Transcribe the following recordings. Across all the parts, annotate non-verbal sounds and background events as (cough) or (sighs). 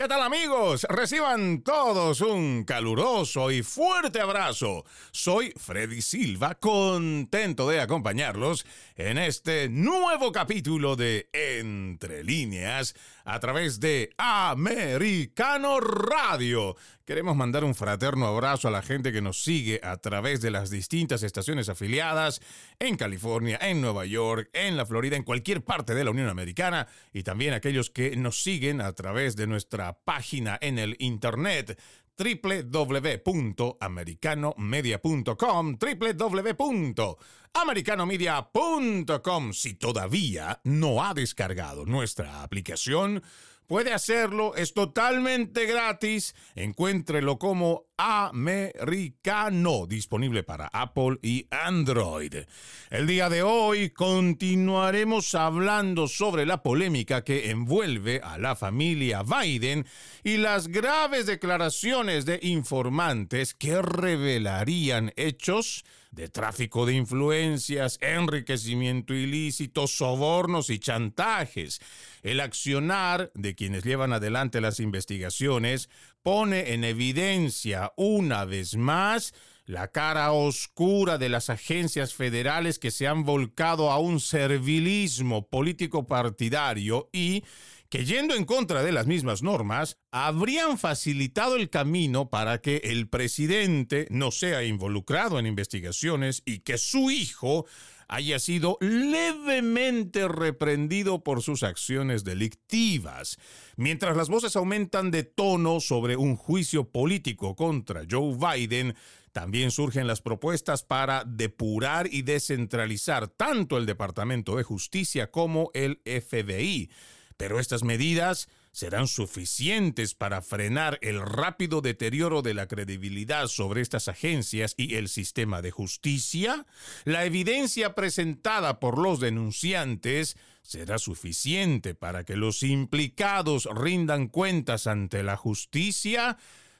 ¿Qué tal amigos? Reciban todos un caluroso y fuerte abrazo. Soy Freddy Silva, contento de acompañarlos en este nuevo capítulo de Entre líneas a través de Americano Radio. Queremos mandar un fraterno abrazo a la gente que nos sigue a través de las distintas estaciones afiliadas en California, en Nueva York, en la Florida, en cualquier parte de la Unión Americana y también aquellos que nos siguen a través de nuestra página en el internet www.americanomedia.com www.americanomedia.com Si todavía no ha descargado nuestra aplicación, puede hacerlo, es totalmente gratis. Encuéntrelo como americano, disponible para Apple y Android. El día de hoy continuaremos hablando sobre la polémica que envuelve a la familia Biden y las graves declaraciones de informantes que revelarían hechos de tráfico de influencias, enriquecimiento ilícito, sobornos y chantajes. El accionar de quienes llevan adelante las investigaciones pone en evidencia una vez más la cara oscura de las agencias federales que se han volcado a un servilismo político partidario y que yendo en contra de las mismas normas, habrían facilitado el camino para que el presidente no sea involucrado en investigaciones y que su hijo haya sido levemente reprendido por sus acciones delictivas. Mientras las voces aumentan de tono sobre un juicio político contra Joe Biden, también surgen las propuestas para depurar y descentralizar tanto el Departamento de Justicia como el FBI. Pero estas medidas serán suficientes para frenar el rápido deterioro de la credibilidad sobre estas agencias y el sistema de justicia? ¿La evidencia presentada por los denunciantes será suficiente para que los implicados rindan cuentas ante la justicia?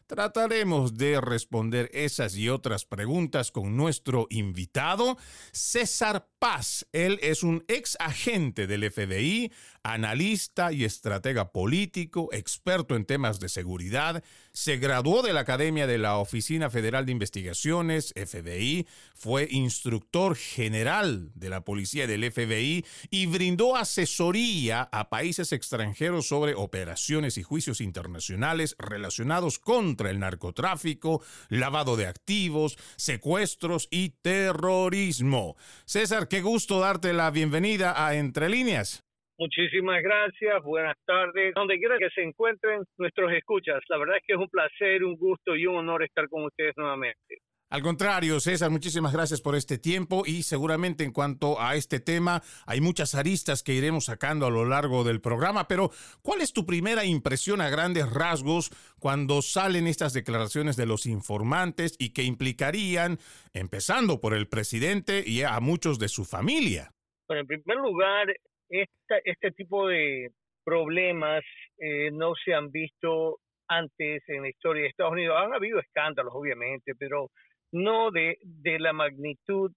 Trataremos de responder esas y otras preguntas con nuestro invitado, César Paz. Él es un ex agente del FBI, analista y estratega político, experto en temas de seguridad. Se graduó de la Academia de la Oficina Federal de Investigaciones, FBI, fue instructor general de la Policía del FBI y brindó asesoría a países extranjeros sobre operaciones y juicios internacionales relacionados contra el narcotráfico, lavado de activos, secuestros y terrorismo. César, qué gusto darte la bienvenida a Entre Líneas. Muchísimas gracias, buenas tardes, donde quiera que se encuentren nuestros escuchas. La verdad es que es un placer, un gusto y un honor estar con ustedes nuevamente. Al contrario, César, muchísimas gracias por este tiempo y seguramente en cuanto a este tema hay muchas aristas que iremos sacando a lo largo del programa, pero ¿cuál es tu primera impresión a grandes rasgos cuando salen estas declaraciones de los informantes y que implicarían, empezando por el presidente y a muchos de su familia? Bueno, en primer lugar, este tipo de problemas eh, no se han visto antes en la historia de Estados Unidos. Han habido escándalos, obviamente, pero no de, de la magnitud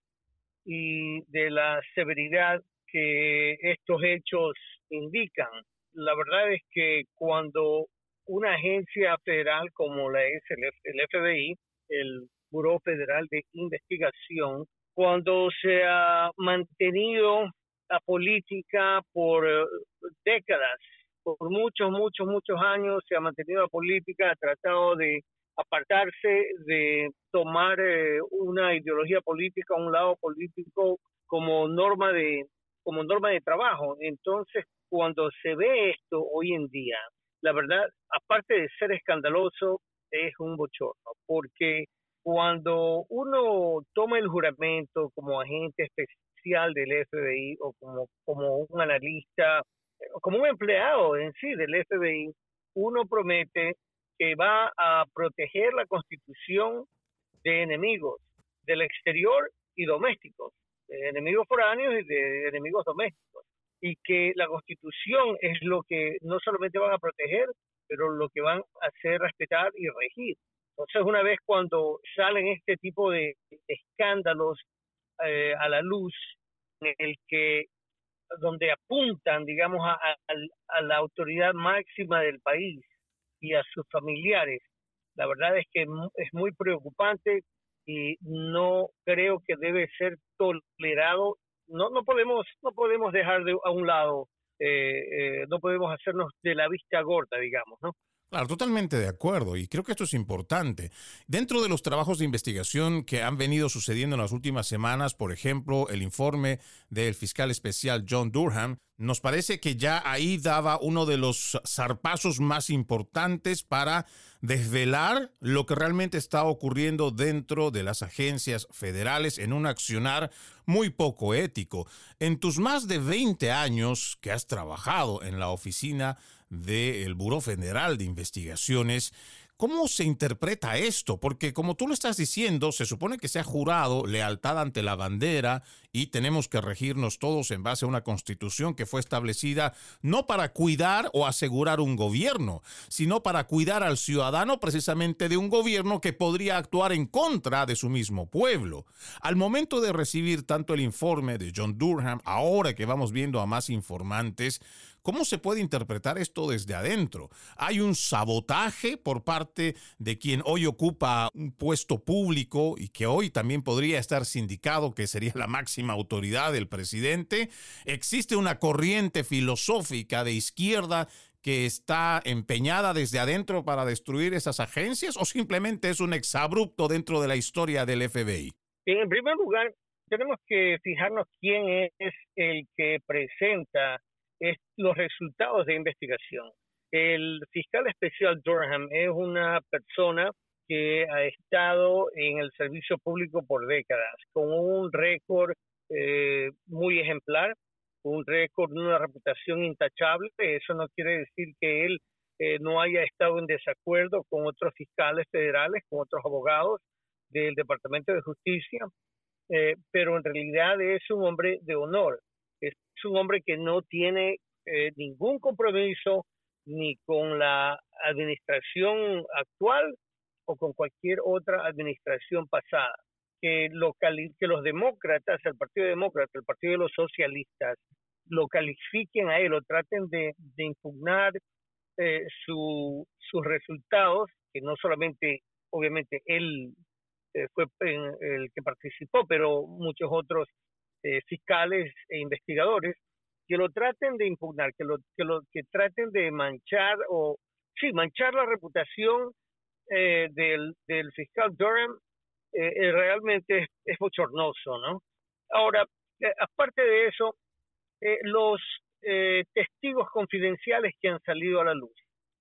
y de la severidad que estos hechos indican. La verdad es que cuando una agencia federal como la es el, FBI, el Buró Federal de Investigación, cuando se ha mantenido la política por eh, décadas, por muchos, muchos, muchos años se ha mantenido la política, ha tratado de apartarse de tomar eh, una ideología política, un lado político como norma de como norma de trabajo. Entonces, cuando se ve esto hoy en día, la verdad, aparte de ser escandaloso, es un bochorno, porque cuando uno toma el juramento como agente especial del FBI o como, como un analista, como un empleado en sí del FBI, uno promete que va a proteger la constitución de enemigos del exterior y domésticos, de enemigos foráneos y de enemigos domésticos. Y que la constitución es lo que no solamente van a proteger, pero lo que van a hacer respetar y regir. Entonces, una vez cuando salen este tipo de escándalos eh, a la luz, en el que donde apuntan, digamos, a, la autoridad máxima del país, y a sus familiares. La verdad es que es muy preocupante y no creo que debe ser tolerado. No, no podemos, no podemos dejar de, a un lado, eh, eh, no podemos hacernos de la vista gorda, digamos, ¿no? Claro, totalmente de acuerdo y creo que esto es importante. Dentro de los trabajos de investigación que han venido sucediendo en las últimas semanas, por ejemplo, el informe del fiscal especial John Durham, nos parece que ya ahí daba uno de los zarpazos más importantes para desvelar lo que realmente está ocurriendo dentro de las agencias federales en un accionar muy poco ético. En tus más de 20 años que has trabajado en la oficina del Buró Federal de Investigaciones. ¿Cómo se interpreta esto? Porque como tú lo estás diciendo, se supone que se ha jurado lealtad ante la bandera y tenemos que regirnos todos en base a una constitución que fue establecida no para cuidar o asegurar un gobierno, sino para cuidar al ciudadano precisamente de un gobierno que podría actuar en contra de su mismo pueblo. Al momento de recibir tanto el informe de John Durham, ahora que vamos viendo a más informantes, ¿Cómo se puede interpretar esto desde adentro? ¿Hay un sabotaje por parte de quien hoy ocupa un puesto público y que hoy también podría estar sindicado, que sería la máxima autoridad del presidente? ¿Existe una corriente filosófica de izquierda que está empeñada desde adentro para destruir esas agencias o simplemente es un exabrupto dentro de la historia del FBI? En primer lugar, tenemos que fijarnos quién es el que presenta es los resultados de investigación. El fiscal especial Durham es una persona que ha estado en el servicio público por décadas, con un récord eh, muy ejemplar, un récord una reputación intachable. Eso no quiere decir que él eh, no haya estado en desacuerdo con otros fiscales federales, con otros abogados del Departamento de Justicia, eh, pero en realidad es un hombre de honor es un hombre que no tiene eh, ningún compromiso ni con la administración actual o con cualquier otra administración pasada. Que, que los demócratas, el Partido Demócrata, el Partido de los Socialistas, lo califiquen a él o traten de, impugnar eh, sus resultados, que no solamente, obviamente, él eh, fue el que participó, pero muchos otros fiscales e investigadores, que lo traten de impugnar, que lo que, lo, que traten de manchar o, sí, manchar la reputación eh, del, del fiscal Durham eh, eh, realmente es, bochornoso, ¿no? Ahora, aparte de eso, los testigos confidenciales que han salido a la luz,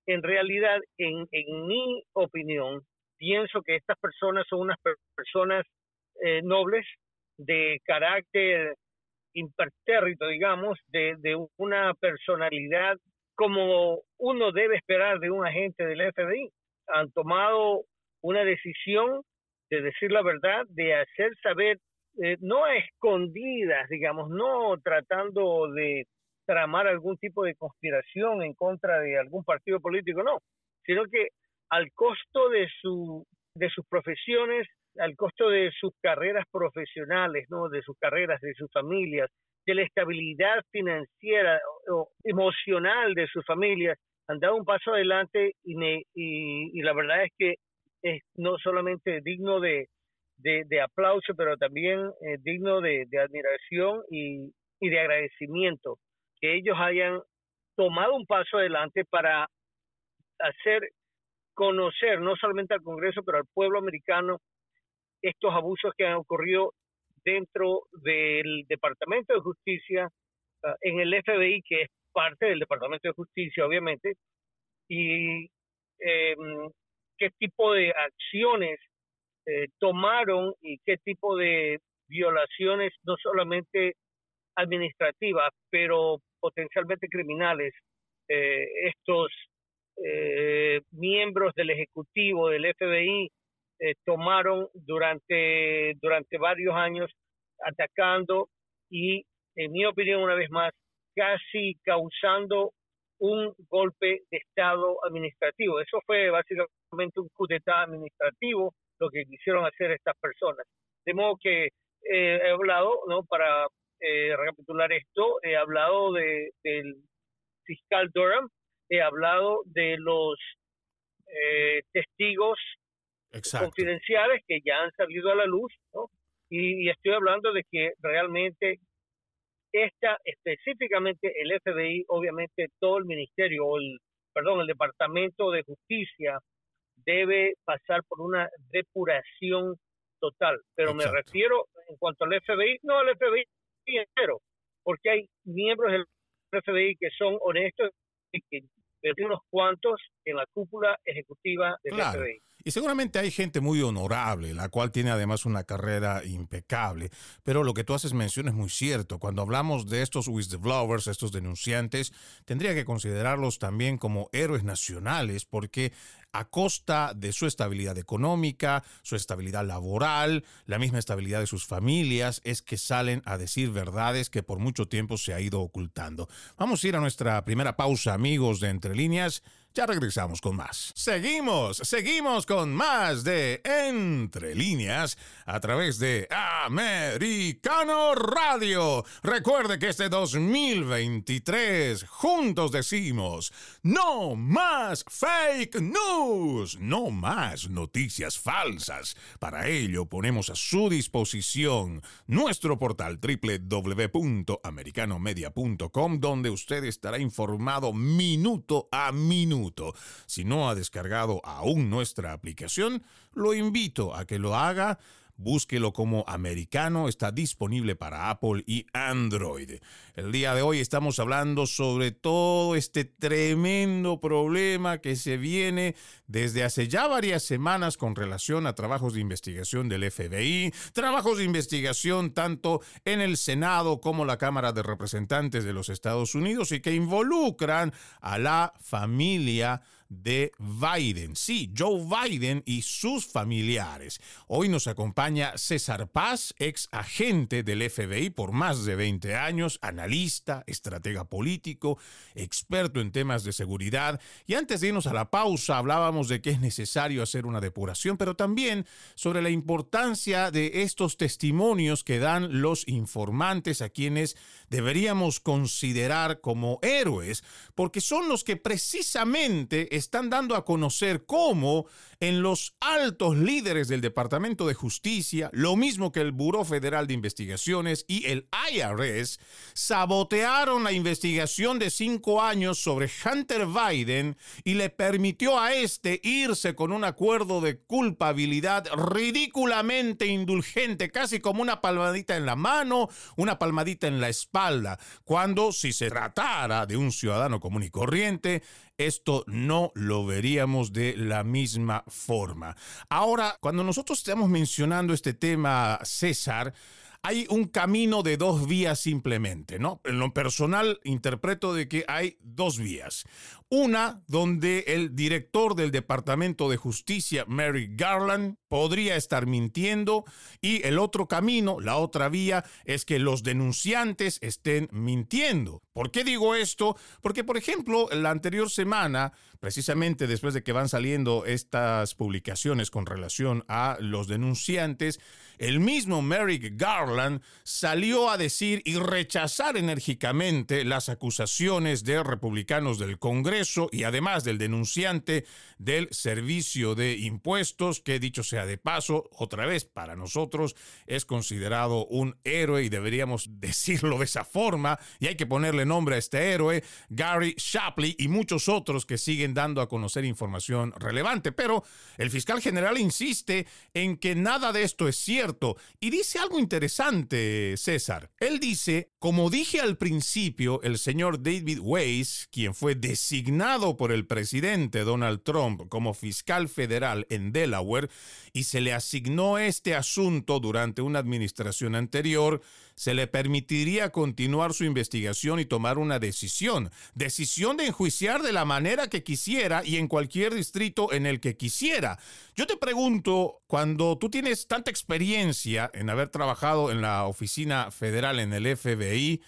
en realidad, en, en mi opinión, pienso que estas personas son unas personas nobles, de carácter impertérrito, digamos, de, de una personalidad como uno debe esperar de un agente del FBI. Han tomado una decisión de decir la verdad, de hacer saber, eh, no a escondidas, digamos, no tratando de tramar algún tipo de conspiración en contra de algún partido político, no, sino que al costo de, su, de sus profesiones, al costo de sus carreras profesionales, ¿no? de sus carreras, de sus familias, de la estabilidad financiera o emocional de sus familias, han dado un paso adelante y, me, y, la verdad es que es no solamente digno de, de, aplauso, pero también eh, digno de, de admiración y, y de agradecimiento que ellos hayan tomado un paso adelante para hacer conocer no solamente al Congreso, pero al pueblo americano estos abusos que han ocurrido dentro del Departamento de Justicia, ah, en el FBI, que es parte del Departamento de Justicia, obviamente, y em, qué tipo de acciones eh, tomaron y qué tipo de violaciones, no solamente administrativas, pero potencialmente criminales, eh, estos eh, miembros del Ejecutivo, del FBI, eh, tomaron durante, durante varios años atacando y, en mi opinión, una vez más, casi causando un golpe de Estado administrativo. Eso fue básicamente un coup administrativo lo que quisieron hacer estas personas. De modo que eh, he hablado, ¿no? para eh, recapitular esto, he hablado de, del fiscal Durham, he hablado de los eh, testigos confidenciales que ya han salido a la luz, ¿no? Y, estoy hablando de que realmente esta, específicamente el FBI, obviamente todo el ministerio, o el, perdón, el Departamento de Justicia debe pasar por una depuración total. Pero me refiero en cuanto al FBI, no al FBI entero, porque hay miembros del FBI que son honestos y que pero unos cuantos en la cúpula ejecutiva del FBI. Y seguramente hay gente muy honorable, la cual tiene además una carrera impecable. Pero lo que tú haces mención es muy cierto. Cuando hablamos de estos whistleblowers, estos denunciantes, tendría que considerarlos también como héroes nacionales, porque a costa de su estabilidad económica, su estabilidad laboral, la misma estabilidad de sus familias, es que salen a decir verdades que por mucho tiempo se ha ido ocultando. Vamos a ir a nuestra primera pausa, amigos de Entre Líneas. Ya regresamos con más. Seguimos, seguimos con más de Entre líneas a través de Americano Radio. Recuerde que este 2023 juntos decimos, no más fake news, no más noticias falsas. Para ello ponemos a su disposición nuestro portal www.americanomedia.com donde usted estará informado minuto a minuto si no ha descargado aún nuestra aplicación, lo invito a que lo haga. Búsquelo como americano, está disponible para Apple y Android. El día de hoy estamos hablando sobre todo este tremendo problema que se viene desde hace ya varias semanas con relación a trabajos de investigación del FBI, trabajos de investigación tanto en el Senado como la Cámara de Representantes de los Estados Unidos y que involucran a la familia de Biden. Sí, Joe Biden y sus familiares. Hoy nos acompaña César Paz, ex agente del FBI por más de 20 años, analista, estratega político, experto en temas de seguridad. Y antes de irnos a la pausa, hablábamos de que es necesario hacer una depuración, pero también sobre la importancia de estos testimonios que dan los informantes a quienes deberíamos considerar como héroes, porque son los que precisamente están dando a conocer cómo en los altos líderes del Departamento de Justicia, lo mismo que el Buró Federal de Investigaciones y el IRS, sabotearon la investigación de cinco años sobre Hunter Biden y le permitió a este irse con un acuerdo de culpabilidad ridículamente indulgente, casi como una palmadita en la mano, una palmadita en la espalda, cuando si se tratara de un ciudadano común y corriente, esto no lo veríamos de la misma forma. Ahora, cuando nosotros estamos mencionando este tema, César, hay un camino de dos vías simplemente, ¿no? En lo personal interpreto de que hay dos vías. Una donde el director del Departamento de Justicia, Mary Garland, podría estar mintiendo y el otro camino, la otra vía, es que los denunciantes estén mintiendo. ¿Por qué digo esto? Porque, por ejemplo, la anterior semana, precisamente después de que van saliendo estas publicaciones con relación a los denunciantes, el mismo Merrick Garland salió a decir y rechazar enérgicamente las acusaciones de republicanos del Congreso y además del denunciante del Servicio de Impuestos, que dicho sea de paso, otra vez para nosotros es considerado un héroe y deberíamos (laughs) decirlo de esa forma, y hay que ponerle nombre a este héroe, Gary Shapley y muchos otros que siguen dando a conocer información relevante. Pero el fiscal general insiste en que nada de esto es cierto y dice algo interesante, César. Él dice, como dije al principio, el señor David Weiss, quien fue designado por el presidente Donald Trump como fiscal federal en Delaware, y se le asignó este asunto durante una administración anterior, se le permitiría continuar su investigación y tomar una decisión. Decisión de enjuiciar de la manera que quisiera y en cualquier distrito en el que quisiera. Yo te pregunto, cuando tú tienes tanta experiencia en haber trabajado en la oficina federal en el FBI,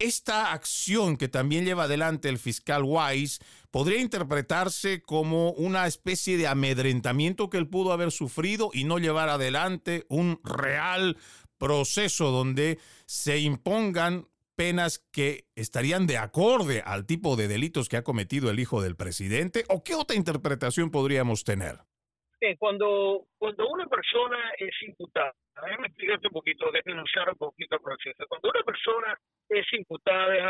esta acción que también lleva adelante el fiscal Wise podría interpretarse como una especie de amedrentamiento que él pudo haber sufrido y no llevar adelante un real proceso donde se impongan penas que estarían de acorde al tipo de delitos que ha cometido el hijo del presidente? ¿O qué otra interpretación podríamos tener? Cuando, cuando una persona es imputada, déjame explicarte un poquito, denunciar un poquito el proceso. Cuando una persona es imputada, es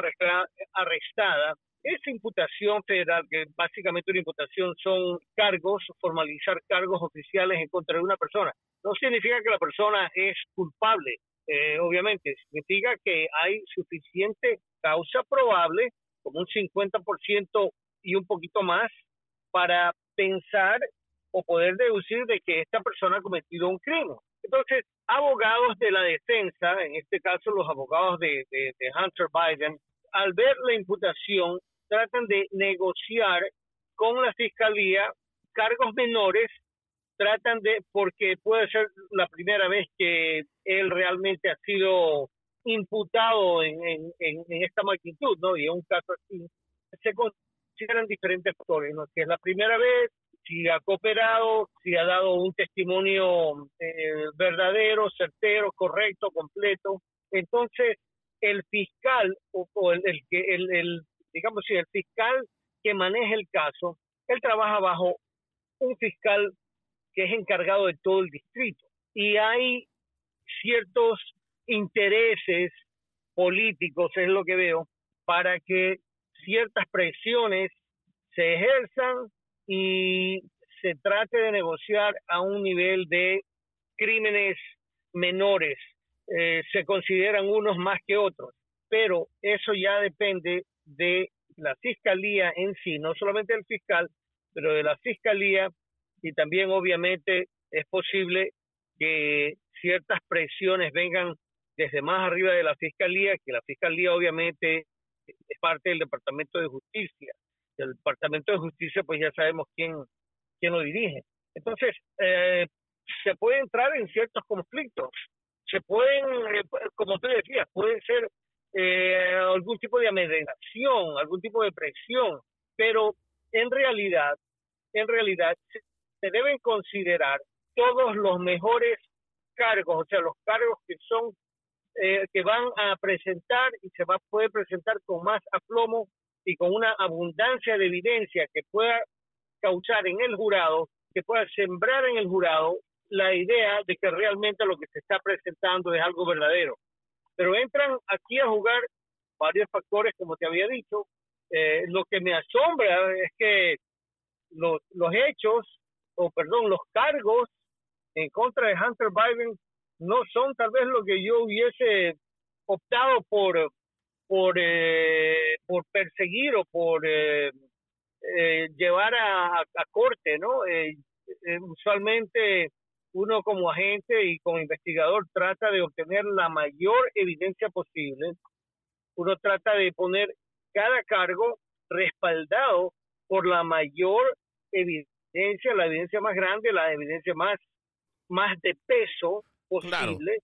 arrestada, esa imputación federal, que básicamente una imputación son cargos, formalizar cargos oficiales en contra de una persona, no significa que la persona es culpable, eh, obviamente, significa que hay suficiente causa probable, como un 50% y un poquito más, para pensar o poder deducir de que esta persona ha cometido un crimen. Entonces, abogados de la defensa, en este caso los abogados de, Hunter Biden, al ver la imputación, tratan de negociar con la fiscalía cargos menores, tratan de, porque puede ser la primera vez que él realmente ha sido imputado en, en, esta magnitud, ¿no? Y en un caso así, se consideran diferentes factores, ¿no? Si es la primera vez, si ha cooperado, si ha dado un testimonio eh, verdadero, certero, correcto, completo. Entonces, el fiscal o, el, que el, digamos si el fiscal que maneja el caso, él trabaja bajo un fiscal que es encargado de todo el distrito y hay ciertos intereses políticos, es lo que veo, para que ciertas presiones se ejerzan y se trate de negociar a un nivel de crímenes menores. Eh, se consideran unos más que otros, pero eso ya depende de la fiscalía en sí, no solamente del fiscal, pero de la fiscalía y también obviamente es posible que ciertas presiones vengan desde más arriba de la fiscalía, que la fiscalía obviamente es parte del Departamento de Justicia el Departamento de Justicia, pues ya sabemos quién, quién lo dirige. Entonces, eh, se puede entrar en ciertos conflictos, se pueden, eh, como tú decías, puede ser eh, algún tipo de amedrentación, algún tipo de presión, pero en realidad, en realidad se deben considerar todos los mejores cargos, o sea, los cargos que son que van a presentar y se va a poder presentar con más aplomo y con una abundancia de evidencia que pueda causar en el jurado, que pueda sembrar en el jurado la idea de que realmente lo que se está presentando es algo verdadero. Pero entran aquí a jugar varios factores, como te había dicho. Eh, lo que me asombra es que los, los hechos, o perdón, los cargos en contra de Hunter Biden no son tal vez lo que yo hubiese optado por, por, eh, por perseguir o por eh, eh, llevar a, a, corte, ¿no? usualmente uno como agente y como investigador trata de obtener la mayor evidencia posible. Uno trata de poner cada cargo respaldado por la mayor evidencia, la evidencia más grande, la evidencia más, más de peso posible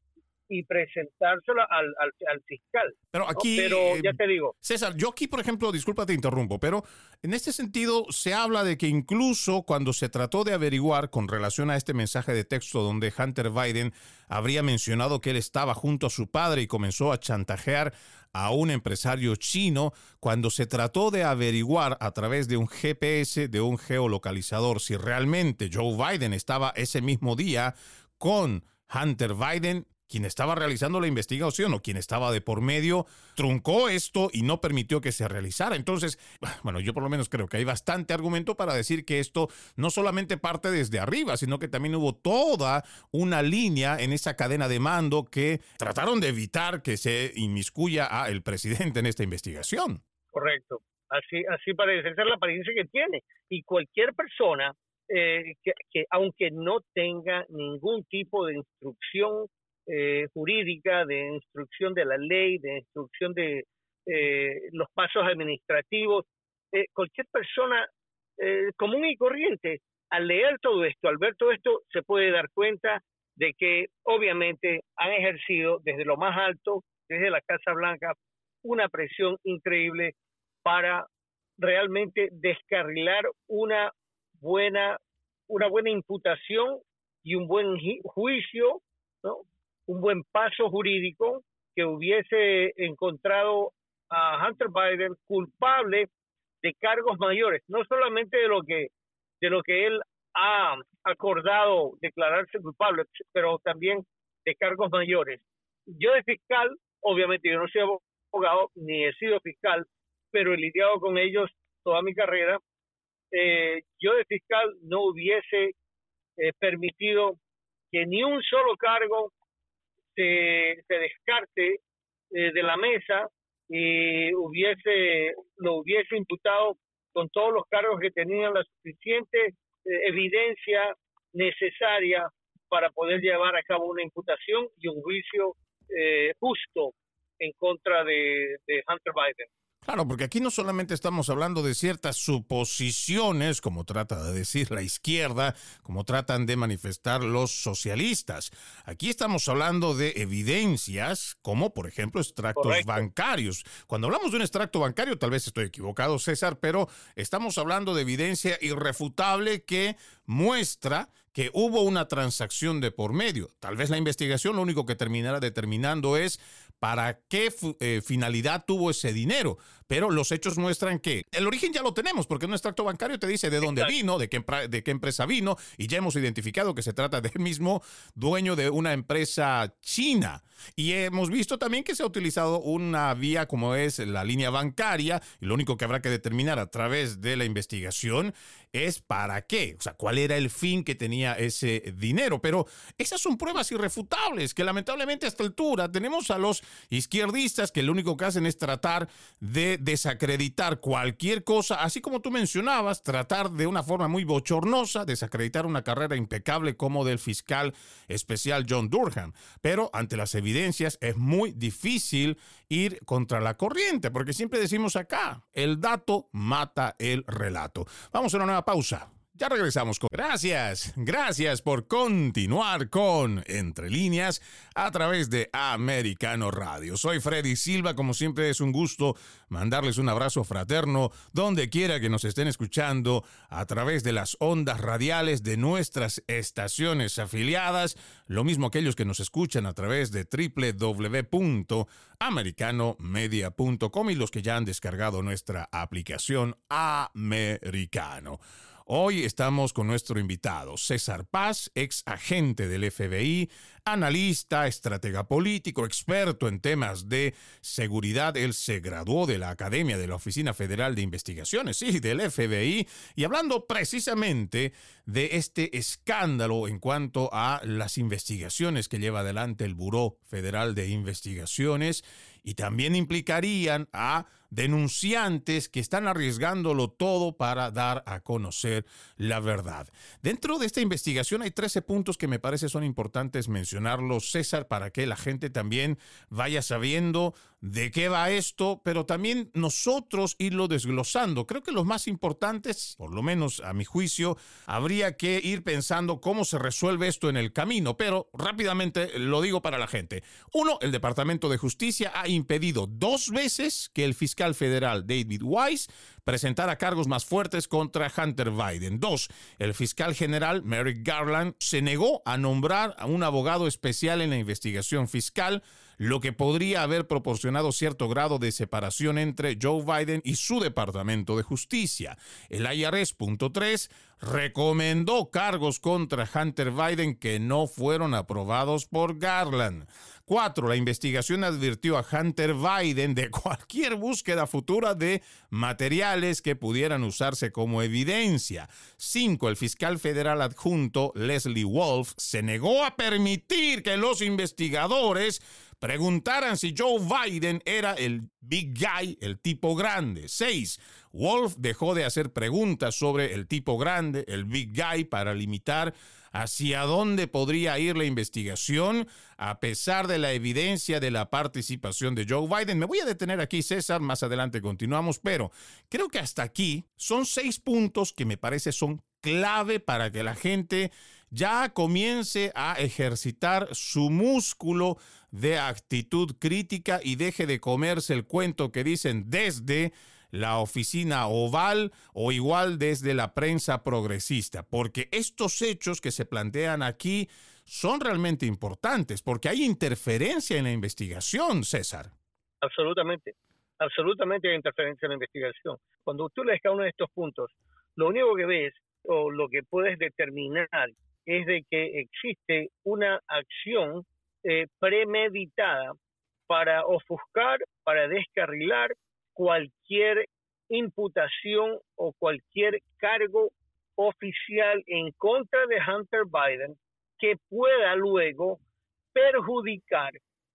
y presentárselo al, al, fiscal. Pero aquí, pero ya te digo. César, yo aquí, por ejemplo, disculpa, te interrumpo, pero en este sentido se habla de que incluso cuando se trató de averiguar con relación a este mensaje de texto donde Hunter Biden habría mencionado que él estaba junto a su padre y comenzó a chantajear a un empresario chino, cuando se trató de averiguar a través de un GPS, de un geolocalizador, si realmente Joe Biden estaba ese mismo día con Hunter Biden, quien estaba realizando la investigación o quien estaba de por medio truncó esto y no permitió que se realizara. Entonces, (sighs) bueno, yo por lo menos creo que hay bastante argumento para decir que esto no solamente parte desde arriba, sino que también hubo toda una línea en esa cadena de mando que trataron de evitar que se inmiscuya a el presidente en esta investigación. Correcto. Así, así parece ser la apariencia que tiene. Y cualquier persona eh, que, que, aunque no tenga ningún tipo de instrucción eh, jurídica, de instrucción de la ley, de instrucción de eh, los pasos administrativos. Eh, cualquier persona común y corriente, al leer todo esto, al ver todo esto, se puede dar cuenta de que obviamente han ejercido desde lo más alto, desde la Casa Blanca, una presión increíble para realmente descarrilar una buena una buena imputación y un buen juicio ¿no? Un buen paso jurídico que hubiese encontrado a Hunter Biden culpable de cargos mayores, no solamente de lo que de lo que él ha acordado declararse culpable, pero también de cargos mayores. Yo de fiscal, obviamente yo no soy abogado ni he sido fiscal, pero he lidiado con ellos toda mi carrera. Eh, yo de fiscal no hubiese eh, permitido que ni un solo cargo se, se descarte eh, de la mesa y hubiese lo hubiese imputado con todos los cargos que tenían la suficiente eh, evidencia necesaria para poder llevar a cabo una imputación y un juicio eh, justo en contra de Hunter Biden. Claro, porque aquí no solamente estamos hablando de ciertas suposiciones, como trata de decir la izquierda, como tratan de manifestar los socialistas. Aquí estamos hablando de evidencias, como por ejemplo extractos bancarios. Cuando hablamos de un extracto bancario, tal vez estoy equivocado, César, pero estamos hablando de evidencia irrefutable que muestra que hubo una transacción de por medio. Tal vez la investigación lo único que terminará determinando es para qué eh, finalidad tuvo ese dinero. Pero los hechos muestran que el origen ya lo tenemos, porque un extracto bancario te dice de dónde vino, de qué, de qué empresa vino, y ya hemos identificado que se trata del mismo dueño de una empresa china. Y hemos visto también que se ha utilizado una vía como es la línea bancaria, y lo único que habrá que determinar a través de la investigación es para qué, o sea, cuál era el fin que tenía ese dinero. Pero esas son pruebas irrefutables que lamentablemente a esta altura tenemos a los izquierdistas que lo único que hacen es tratar de desacreditar cualquier cosa, así como tú mencionabas, tratar de una forma muy bochornosa desacreditar una carrera impecable como del fiscal especial John Durham. Pero ante las evidencias es muy difícil ir contra la corriente, porque siempre decimos acá, el dato mata el relato. Vamos a una nueva pausa. Ya regresamos con... Gracias, gracias por continuar con Entre líneas a través de Americano Radio. Soy Freddy Silva, como siempre es un gusto mandarles un abrazo fraterno donde quiera que nos estén escuchando a través de las ondas radiales de nuestras estaciones afiliadas, lo mismo aquellos que nos escuchan a través de www.americanomedia.com y los que ya han descargado nuestra aplicación Americano. Hoy estamos con nuestro invitado, César Paz, ex agente del FBI, analista, estratega político, experto en temas de seguridad. Él se graduó de la Academia de la Oficina Federal de Investigaciones, sí, del FBI, y hablando precisamente de este escándalo en cuanto a las investigaciones que lleva adelante el Buró Federal de Investigaciones y también implicarían a denunciantes que están arriesgándolo todo para dar a conocer la verdad. Dentro de esta investigación hay 13 puntos que me parece son importantes mencionarlos, César, para que la gente también vaya sabiendo de qué va esto, pero también nosotros irlo desglosando. Creo que los más importantes, por lo menos a mi juicio, habría que ir pensando cómo se resuelve esto en el camino, pero rápidamente lo digo para la gente. Uno, el Departamento de Justicia ha impedido dos veces que el fiscal federal David Weiss presentara cargos más fuertes contra Hunter Biden. Dos, el fiscal general Merrick Garland se negó a nombrar a un abogado especial en la investigación fiscal lo que podría haber proporcionado cierto grado de separación entre Joe Biden y su Departamento de Justicia. El IRS, punto 3, recomendó cargos contra Hunter Biden que no fueron aprobados por Garland. 4. La investigación advirtió a Hunter Biden de (laughs) cualquier búsqueda futura de materiales que pudieran usarse como evidencia. 5. El fiscal federal adjunto Leslie Wolf se negó a permitir que los investigadores preguntaran si Joe Biden era el big guy, el tipo grande. 6. Wolf dejó de hacer preguntas sobre el tipo grande, el big guy, para limitar hacia dónde podría ir la investigación a pesar de la evidencia de la participación de Joe Biden. Me voy a detener aquí, César, más adelante continuamos, pero creo que hasta aquí son seis puntos que me parece son clave para que la gente ya comience a ejercitar su músculo de actitud crítica y deje de comerse el cuento que dicen desde la oficina oval o igual desde la prensa progresista, porque estos hechos que se plantean aquí son realmente importantes, porque hay interferencia en la investigación, César. Absolutamente, absolutamente hay interferencia en la investigación. Cuando tú lees cada uno de estos puntos, lo único que ves o lo que puedes determinar es de que existe una acción eh, premeditada para ofuscar, para descarrilar cualquier imputación o cualquier cargo oficial en contra de Hunter Biden que pueda luego perjudicar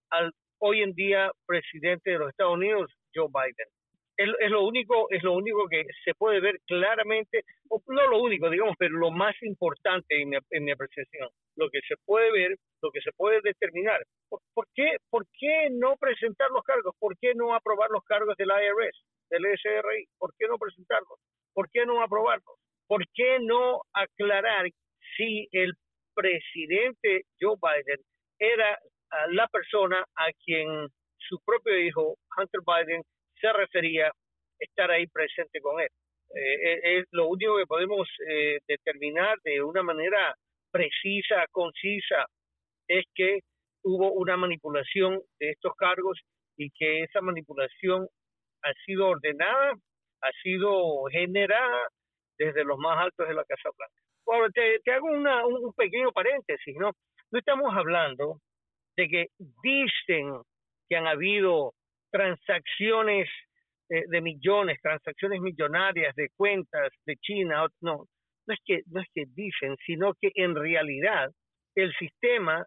al hoy en día presidente de los Estados Unidos, Joe Biden. Es, lo único es lo único que se puede ver claramente, o no lo único, digamos, pero lo más importante en mi, en mi apreciación, lo que se puede ver, lo que se puede determinar. ¿Por, qué, ¿Por qué no presentar los cargos? ¿Por qué no aprobar los cargos del IRS, del SRI? ¿Por qué no presentarlos? ¿Por qué no aprobarlos? ¿Por qué no aclarar si el presidente Joe Biden era la persona a quien su propio hijo, Hunter Biden, se refería estar ahí presente con él. Eh, eh, es lo único que podemos eh, determinar de una manera precisa, concisa, es que hubo una manipulación de estos cargos y que esa manipulación ha sido ordenada, ha sido generada desde los más altos de la Casa Blanca. Ahora, te, hago una, un pequeño paréntesis, ¿no? No estamos hablando de que dicen que han habido transacciones eh, de millones, transacciones millonarias de cuentas de China, no, no es que no es que dicen, sino que en realidad el sistema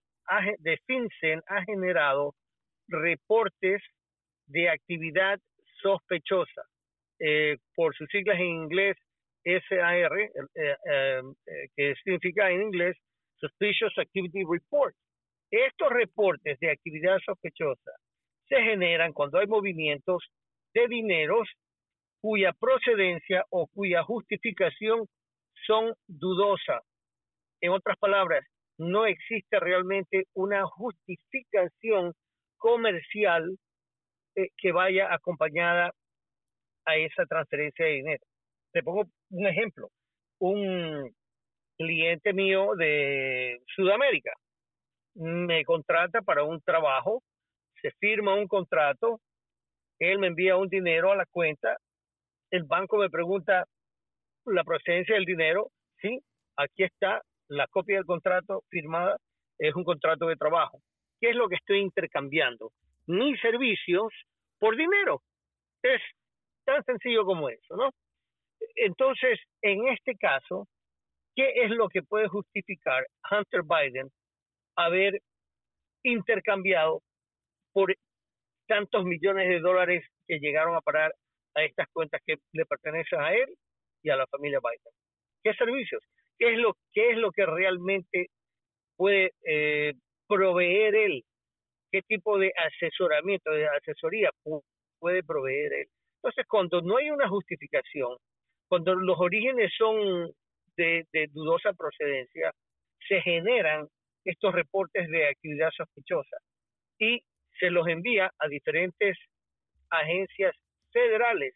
de FinCEN ha generado reportes de actividad sospechosa, eh, por sus siglas en inglés SAR, eh, que significa en inglés Suspicious Activity Report. Estos reportes de actividad sospechosa se generan cuando hay movimientos de dineros cuya procedencia o cuya justificación son dudosas. En otras palabras, no existe realmente una justificación comercial eh, que vaya acompañada a esa transferencia de dinero. Te pongo un ejemplo. Un cliente mío de Sudamérica me contrata para un trabajo, se firma un contrato, él me envía un dinero a la cuenta, el banco me pregunta la procedencia del dinero, sí, aquí está la copia del contrato firmada, es un contrato de trabajo. ¿Qué es lo que estoy intercambiando? Mis servicios por dinero. Es tan sencillo como eso, ¿no? Entonces, en este caso, ¿qué es lo que puede justificar Hunter Biden haber intercambiado por tantos millones de dólares que llegaron a parar a estas cuentas que le pertenecen a él y a la familia Biden. ¿Qué servicios? ¿Qué es lo, qué es lo que realmente puede eh, proveer él? ¿Qué tipo de asesoramiento, de asesoría puede proveer él? Entonces, cuando no hay una justificación, cuando los orígenes son de dudosa procedencia, se generan estos reportes de actividad sospechosa y se los envía a diferentes agencias federales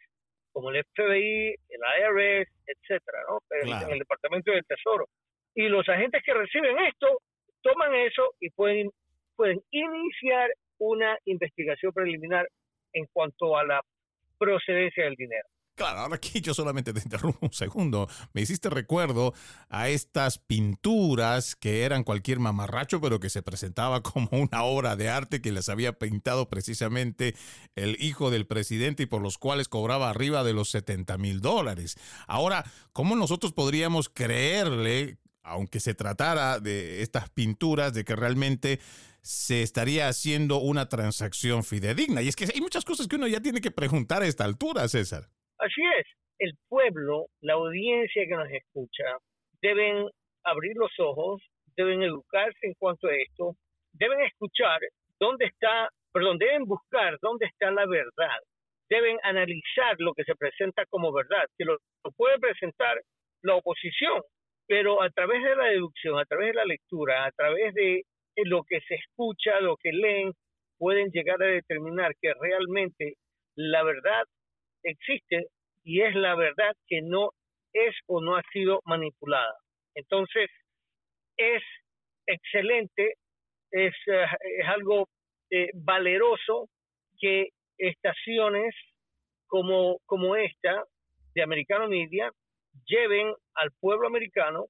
como el FBI, el IRS, etcétera, ¿no? En el Departamento del Tesoro. Y los agentes que reciben esto toman eso y pueden pueden iniciar una investigación preliminar en cuanto a la procedencia del dinero. Claro, ahora aquí yo solamente te interrumpo un segundo. Me hiciste recuerdo a estas pinturas que eran cualquier mamarracho, pero que se presentaba (laughs) como una obra de arte que les había pintado precisamente el hijo del presidente y por los cuales cobraba arriba de los 70 mil dólares. Ahora, ¿cómo nosotros podríamos creerle, aunque se tratara de estas pinturas, de que realmente se estaría haciendo una transacción fidedigna? Y es que hay muchas cosas que uno ya tiene que preguntar a esta altura, César. Así es, el pueblo, la audiencia que nos escucha, deben abrir los ojos, deben educarse en cuanto a esto, deben escuchar dónde está, perdón, deben buscar dónde está la verdad, deben analizar lo que se presenta como verdad, que lo, puede presentar la oposición, pero a través de la deducción, a través de la lectura, a través de lo que se escucha, lo que leen, pueden llegar a determinar que realmente la verdad existe y es la verdad que no es o no ha sido manipulada. Entonces, es excelente, es, eh, es algo eh, valeroso que estaciones como, como esta de Americano Media lleven al pueblo americano,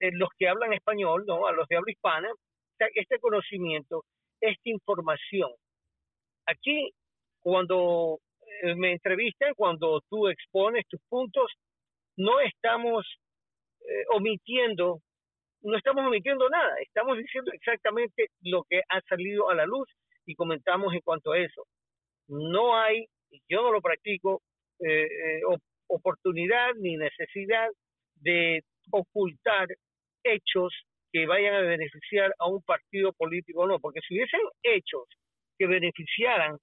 eh, los que hablan español, no, a los de habla hispana, este conocimiento, esta información. Aquí, cuando me entrevistan, cuando tú expones tus puntos, no estamos eh, omitiendo, no estamos omitiendo nada, estamos diciendo exactamente lo que ha salido a la luz y comentamos en cuanto a eso. No hay, yo no lo practico, eh, oportunidad ni necesidad de ocultar hechos que vayan a beneficiar a un partido político o no, porque si hubiesen hechos que beneficiaran,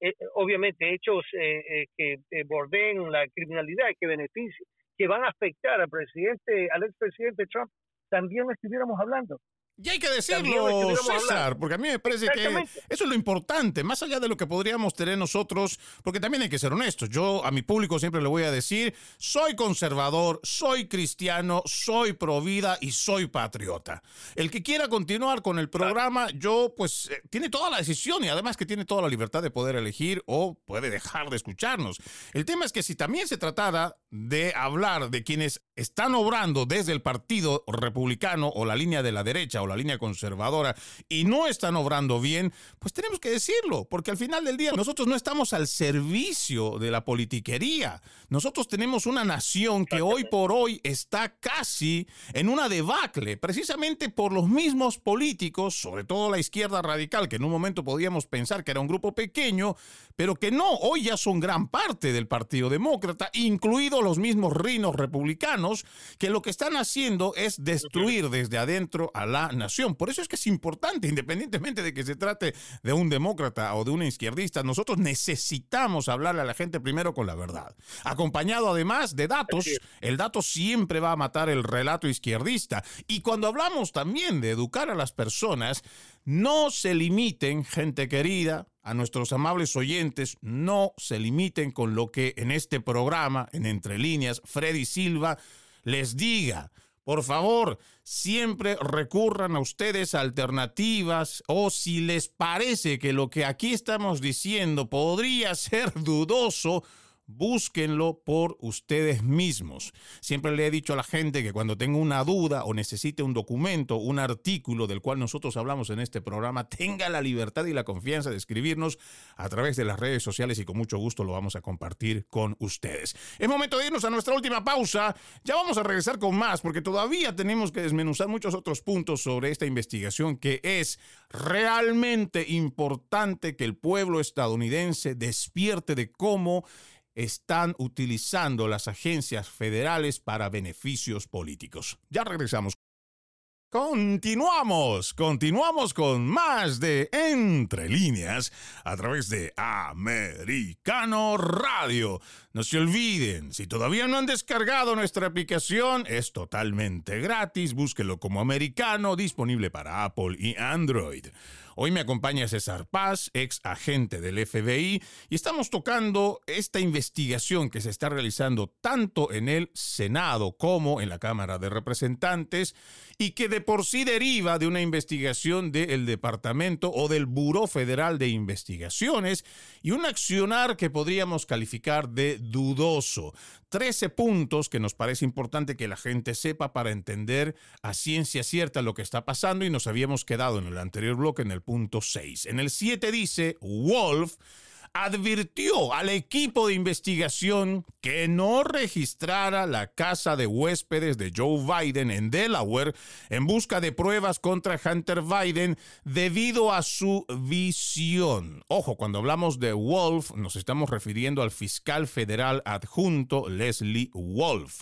eh, obviamente hechos eh, eh, que bordeen la criminalidad, que beneficien, que van a afectar al presidente, al expresidente Trump, también estuviéramos hablando. Y hay que decirlo, César, porque a mí me parece que eso es lo importante, más allá de lo que podríamos tener nosotros, porque también hay que ser honestos. Yo a mi público siempre le voy a decir, soy conservador, soy cristiano, soy pro vida y soy patriota. El que quiera continuar con el programa, yo pues eh, tiene toda la decisión y además que tiene toda la libertad de poder elegir o puede dejar de escucharnos. El tema es que si también se tratara de hablar de quienes están obrando desde el Partido Republicano o la línea de la derecha o la línea conservadora y no están obrando bien, pues tenemos que decirlo, porque al final del día nosotros no estamos al servicio de la politiquería. Nosotros tenemos una nación que hoy por hoy está casi en una debacle, precisamente por los mismos políticos, sobre todo la izquierda radical, que en un momento podíamos pensar que era un grupo pequeño, pero que no, hoy ya son gran parte del Partido Demócrata, incluidos los mismos rinos republicanos, que lo que están haciendo es destruir desde adentro a la nación. Por eso es que es importante, independientemente de que se trate de un demócrata o de un izquierdista, nosotros necesitamos hablarle a la gente primero con la verdad, acompañado además de datos. El dato siempre va a matar el relato izquierdista. Y cuando hablamos también de educar a las personas, no se limiten, gente querida, a nuestros amables oyentes, no se limiten con lo que en este programa, en Entre Líneas, Freddy Silva les diga. Por favor, siempre recurran a ustedes alternativas o si les parece que lo que aquí estamos diciendo podría (laughs) ser dudoso, búsquenlo por ustedes mismos. Siempre le he dicho a la gente que cuando tenga una duda o necesite un documento, un artículo del cual nosotros hablamos en este programa, tenga la libertad y la confianza de escribirnos a través de las redes sociales y con mucho gusto lo vamos a compartir con ustedes. Es momento de irnos a nuestra última pausa. Ya vamos a regresar con más porque todavía tenemos que desmenuzar muchos otros puntos sobre esta investigación que es realmente importante que el pueblo estadounidense despierte de cómo están utilizando las agencias federales para beneficios políticos. Ya regresamos. Continuamos, continuamos con más de Entre líneas a través de Americano Radio. No se olviden, si todavía no han descargado nuestra aplicación, es totalmente gratis. Búsquelo como Americano, disponible para Apple y Android. Hoy me acompaña César Paz, ex agente del FBI, y estamos tocando esta investigación que se está realizando tanto en el Senado como en la Cámara de Representantes y que de por sí deriva de una investigación del Departamento o del Buró Federal de Investigaciones y un accionar que podríamos calificar de dudoso. Trece puntos que nos parece importante que la gente sepa para entender a ciencia cierta lo que está pasando y nos habíamos quedado en el anterior bloque en el punto 6. En el 7 dice, Wolf advirtió al equipo de investigación que no registrara la casa de huéspedes de Joe Biden en Delaware en busca de pruebas contra Hunter Biden debido a su visión. Ojo, cuando hablamos de Wolf nos estamos refiriendo al fiscal federal adjunto Leslie Wolf.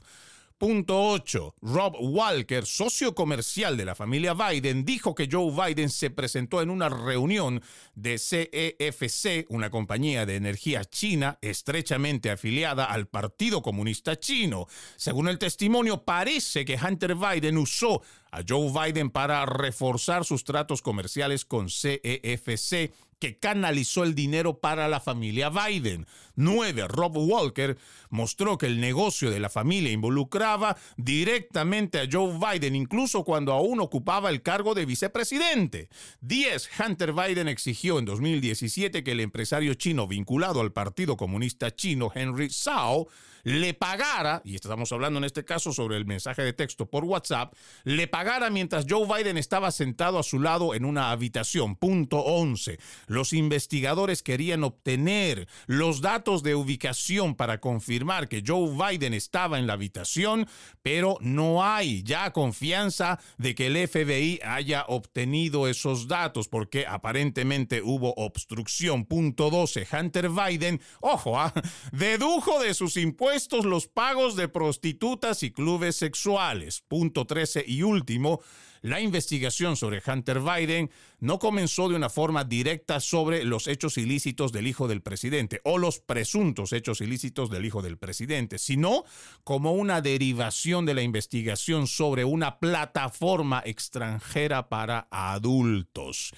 Punto 8. Rob Walker, socio comercial de la familia Biden, dijo que Joe Biden se presentó en una reunión de CEFC, una compañía de energía china estrechamente afiliada al Partido Comunista Chino. Según el testimonio, parece que Hunter Biden usó a Joe Biden para reforzar sus tratos comerciales con CEFC que canalizó el dinero para la familia Biden. 9. Rob Walker mostró que el negocio de la familia involucraba directamente a Joe Biden, incluso cuando aún ocupaba el cargo de vicepresidente. 10. Hunter Biden exigió en 2017 que el empresario chino vinculado al Partido Comunista Chino, Henry Zhao, le pagara, y estamos hablando en este caso sobre el mensaje de texto por WhatsApp, le pagara mientras Joe Biden estaba sentado a su lado en una habitación. Punto 11. Los investigadores querían obtener los datos de ubicación para confirmar que Joe Biden estaba en la habitación, pero no hay ya confianza de que el FBI haya obtenido esos datos porque aparentemente hubo obstrucción. Punto 12. Hunter Biden, ojo, ¿ah? (laughs) dedujo de sus impuestos los pagos de prostitutas y clubes sexuales. Punto 13 y último, la investigación sobre Hunter Biden no comenzó de una forma directa sobre los hechos ilícitos del hijo del presidente o los presuntos hechos ilícitos del hijo del presidente, sino como una derivación de la investigación sobre una plataforma extranjera para adultos.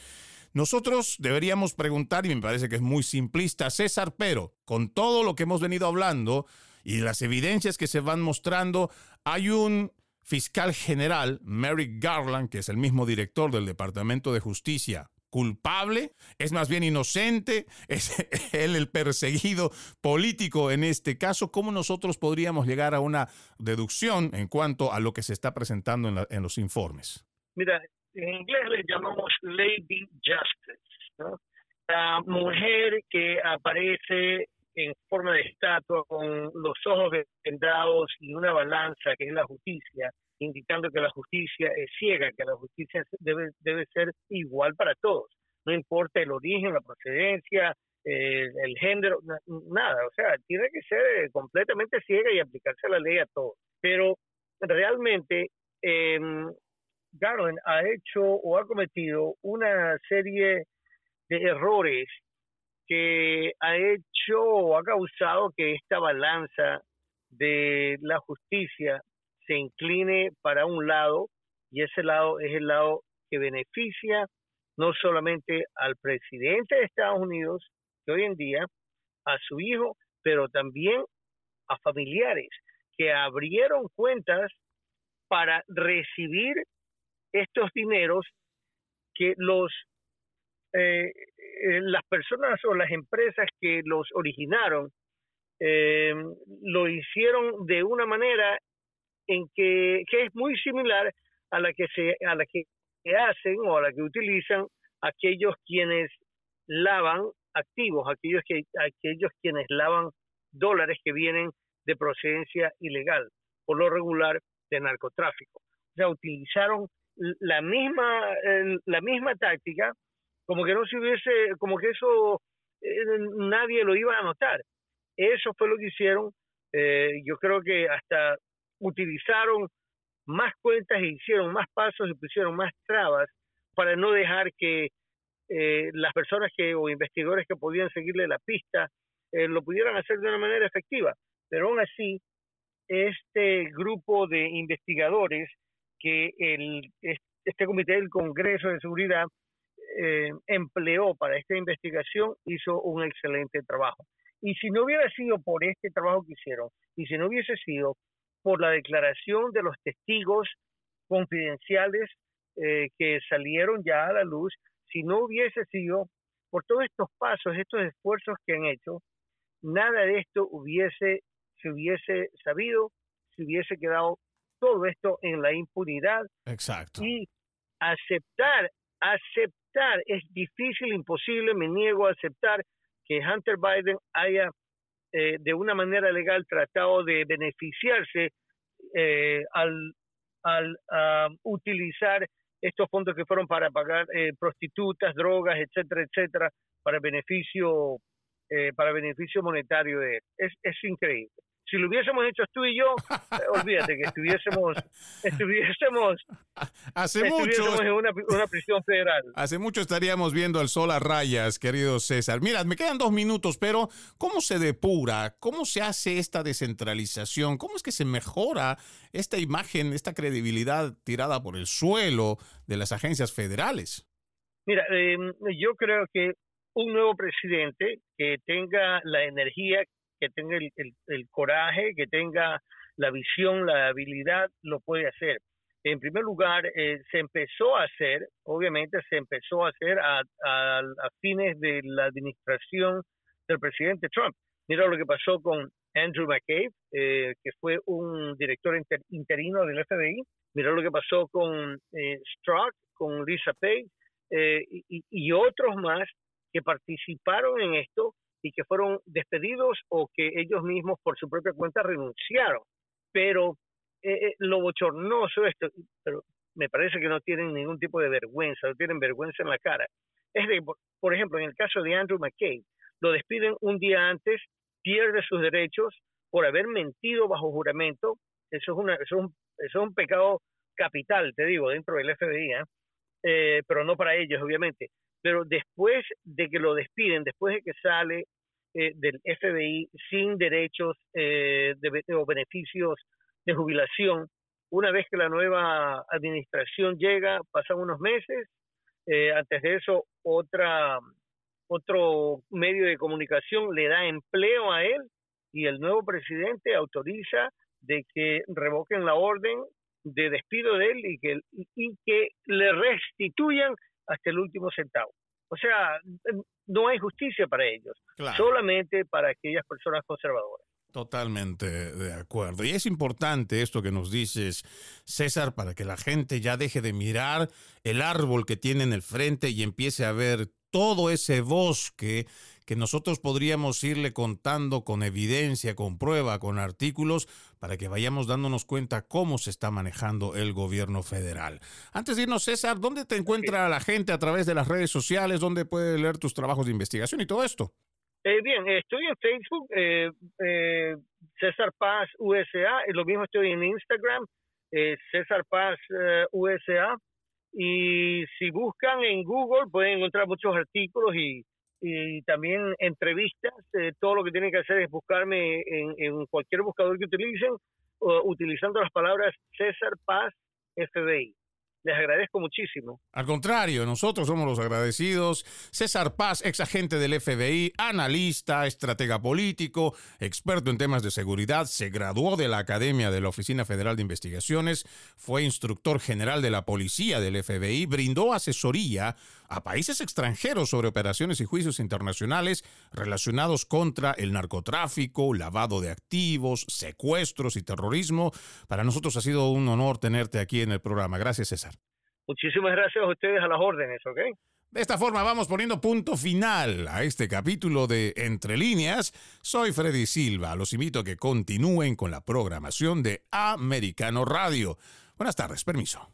Nosotros deberíamos preguntar, y me parece que es muy simplista, César, pero con todo lo que hemos venido hablando, y las evidencias que se van mostrando, hay un fiscal general, Merrick Garland, que es el mismo director del Departamento de Justicia, culpable, es más bien inocente, (laughs) es él el perseguido político en este caso. ¿Cómo nosotros podríamos llegar a una deducción en cuanto a lo que se está presentando en, los informes? Mira, en inglés le llamamos Lady Justice, la mujer que aparece en forma de estatua con los ojos vendados y una balanza que es la justicia, indicando que la justicia es ciega, que la justicia debe, debe ser igual para todos, no importa el origen, la procedencia, el género, nada, o sea, tiene que ser completamente ciega y aplicarse la ley a todos. Pero realmente eh, ha hecho o ha cometido una serie de errores que ha hecho o ha causado que esta balanza de la justicia se incline para un lado y ese lado es el lado que beneficia no solamente al presidente de Estados Unidos, que hoy en día, a su hijo, pero también a familiares que abrieron cuentas para recibir estos dineros que los eh, eh, las personas o las empresas que los originaron eh, lo hicieron de una manera en que, que, es muy similar a la que se a la que hacen o a la que utilizan aquellos quienes lavan activos, aquellos que aquellos quienes lavan dólares que vienen de procedencia ilegal, por lo regular de narcotráfico. O sea, utilizaron la misma la misma táctica como que no se hubiese, como que eso eh, nadie lo iba a notar. Eso fue lo que hicieron. Eh, yo creo que hasta utilizaron más cuentas e hicieron más pasos y pusieron más trabas para no dejar que eh, las personas que o investigadores que podían seguirle la pista lo pudieran hacer de una manera efectiva. Pero aún así, este grupo de investigadores que el, este comité del Congreso de Seguridad eh, empleó para esta investigación hizo un excelente trabajo. Y si no hubiera sido por este trabajo que hicieron, y si no hubiese sido por la declaración de los testigos confidenciales eh, que salieron ya a la luz, si no hubiese sido por todos estos pasos, estos esfuerzos que han hecho, nada de esto hubiese, se hubiese sabido, se hubiese quedado todo esto en la impunidad. Exacto. Y aceptar, aceptar es difícil, imposible, me niego a aceptar que Hunter Biden haya eh, de una manera legal tratado de beneficiarse eh, al, al utilizar estos fondos que fueron para pagar eh, prostitutas, drogas, etcétera, etcétera, para beneficio para beneficio monetario de él. Es, es increíble si lo hubiésemos hecho tú y yo, eh, olvídate que estuviésemos, (laughs) estuviésemos, Hace mucho, en una, prisión federal. Hace mucho estaríamos viendo el sol a rayas, querido César. Mira, me quedan dos minutos, pero ¿cómo se depura? ¿Cómo se hace esta descentralización? ¿Cómo es que se mejora esta imagen, esta credibilidad tirada por el suelo de las agencias federales? Mira, em, yo creo que un nuevo presidente que tenga la energía, que tenga el, coraje, que tenga la visión, la habilidad, lo puede hacer. En primer lugar, eh, se empezó a hacer, obviamente se empezó a hacer a, fines de la administración del presidente Trump. Mira lo que pasó con Andrew McCabe, eh, que fue un director interino del FBI. Mira lo que pasó con eh, Strzok, con Lisa Page eh, y, otros más que participaron en esto y que fueron despedidos o que ellos mismos por su propia cuenta renunciaron. Pero eh, eh, lo bochornoso esto, pero me parece que no tienen ningún tipo de vergüenza, no tienen vergüenza en la cara. Es de, por ejemplo, en el caso de Andrew McCabe, lo despiden un día antes, pierde sus derechos por haber mentido bajo juramento. Eso es, eso es, un, eso es un pecado capital, te digo, dentro del FBI, ¿eh? eh, pero no para ellos, obviamente. Pero después de que lo despiden, después de que sale eh, del FBI sin derechos eh, de, o beneficios de jubilación, una vez que la nueva administración llega, pasan unos meses, eh, antes de eso otra otro medio de comunicación le da empleo a él y el nuevo presidente autoriza de que revoquen la orden de despido de él y que, y que le restituyan hasta el último centavo. O sea, no hay justicia para ellos, solamente para aquellas personas conservadoras. Totalmente de acuerdo. Y es importante esto que nos dices, César, para que la gente ya deje de mirar el árbol que tiene en el frente y empiece a ver todo ese bosque que nosotros podríamos irle contando con evidencia, con prueba, con artículos, para que vayamos dándonos cuenta cómo se está manejando el gobierno federal. Antes de irnos, César, ¿dónde te encuentra la gente a través de las redes sociales? ¿Dónde puede leer tus trabajos de investigación y todo esto? Eh, bien, estoy en Facebook, eh, eh, César Paz USA, y lo mismo estoy en Instagram, César Paz USA, y si buscan en Google pueden encontrar muchos artículos y, y también entrevistas. todo lo que tienen que hacer es buscarme en, en cualquier buscador que utilicen, utilizando las palabras César Paz FBI les agradezco muchísimo. Al contrario, nosotros somos los agradecidos. César Paz, ex agente del FBI, analista, estratega político, experto en temas de seguridad, se graduó de la Academia de la Oficina Federal de Investigaciones, fue instructor general de la Policía del FBI, brindó asesoría a países extranjeros sobre operaciones y juicios internacionales relacionados contra el narcotráfico, lavado de activos, secuestros y terrorismo. Para nosotros ha sido un honor tenerte aquí en el programa. Gracias, César. Muchísimas gracias a ustedes a las órdenes, ¿ok? De esta forma vamos poniendo punto final a este capítulo de Entre líneas. Soy Freddy Silva. Los invito a que continúen con la programación de Americano Radio. Buenas tardes, permiso.